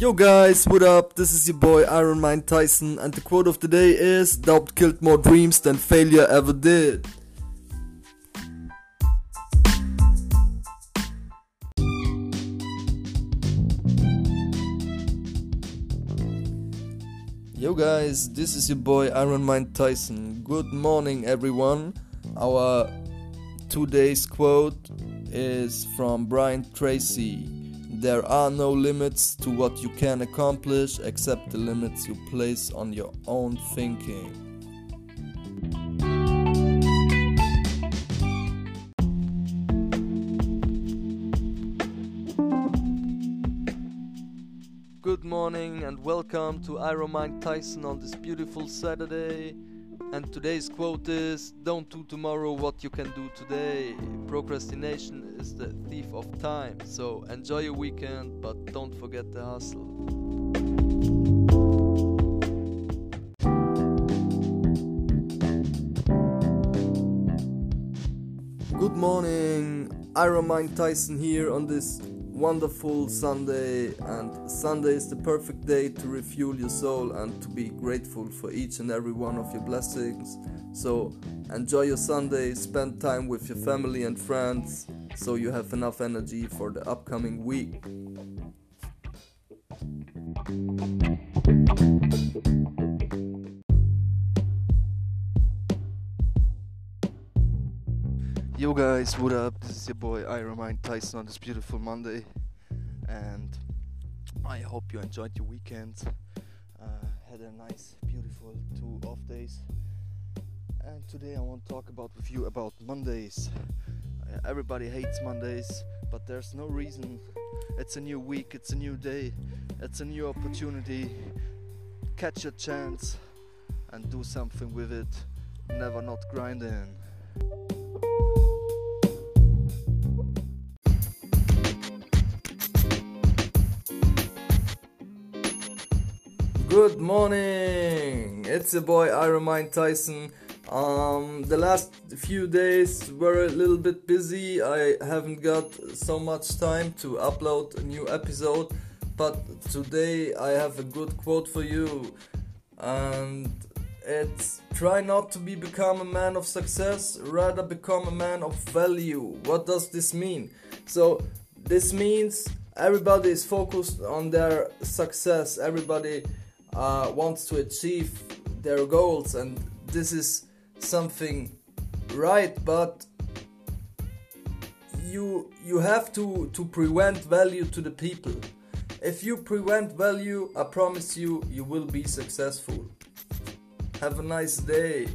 Yo guys, what up? This is your boy Iron Mind Tyson, and the quote of the day is Doubt killed more dreams than failure ever did. Yo guys, this is your boy Iron Mind Tyson. Good morning, everyone. Our today's quote is from Brian Tracy. There are no limits to what you can accomplish except the limits you place on your own thinking. Good morning and welcome to Iron Mind Tyson on this beautiful Saturday. And today's quote is Don't do tomorrow what you can do today. Procrastination is the thief of time. So enjoy your weekend, but don't forget the hustle. Good morning, Iron Mind Tyson here on this wonderful Sunday. And Sunday is the perfect day to refuel your soul and to be grateful for each and every one of your blessings. So enjoy your Sunday, spend time with your family and friends so you have enough energy for the upcoming week. Yo guys, what up? This is your boy Iron Mind Tyson on this beautiful Monday, and I hope you enjoyed your weekend. Uh, had a nice, beautiful two off days, and today I want to talk about with you about Mondays. Uh, everybody hates Mondays, but there's no reason. It's a new week, it's a new day, it's a new opportunity. Catch your chance and do something with it. Never not grinding. Good morning! It's your boy Iron Mind Tyson. Um, the last few days were a little bit busy. I haven't got so much time to upload a new episode, but today I have a good quote for you. And it's try not to be become a man of success, rather become a man of value. What does this mean? So this means everybody is focused on their success. Everybody uh, wants to achieve their goals, and this is something right. But you you have to to prevent value to the people. If you prevent value, I promise you, you will be successful. Have a nice day.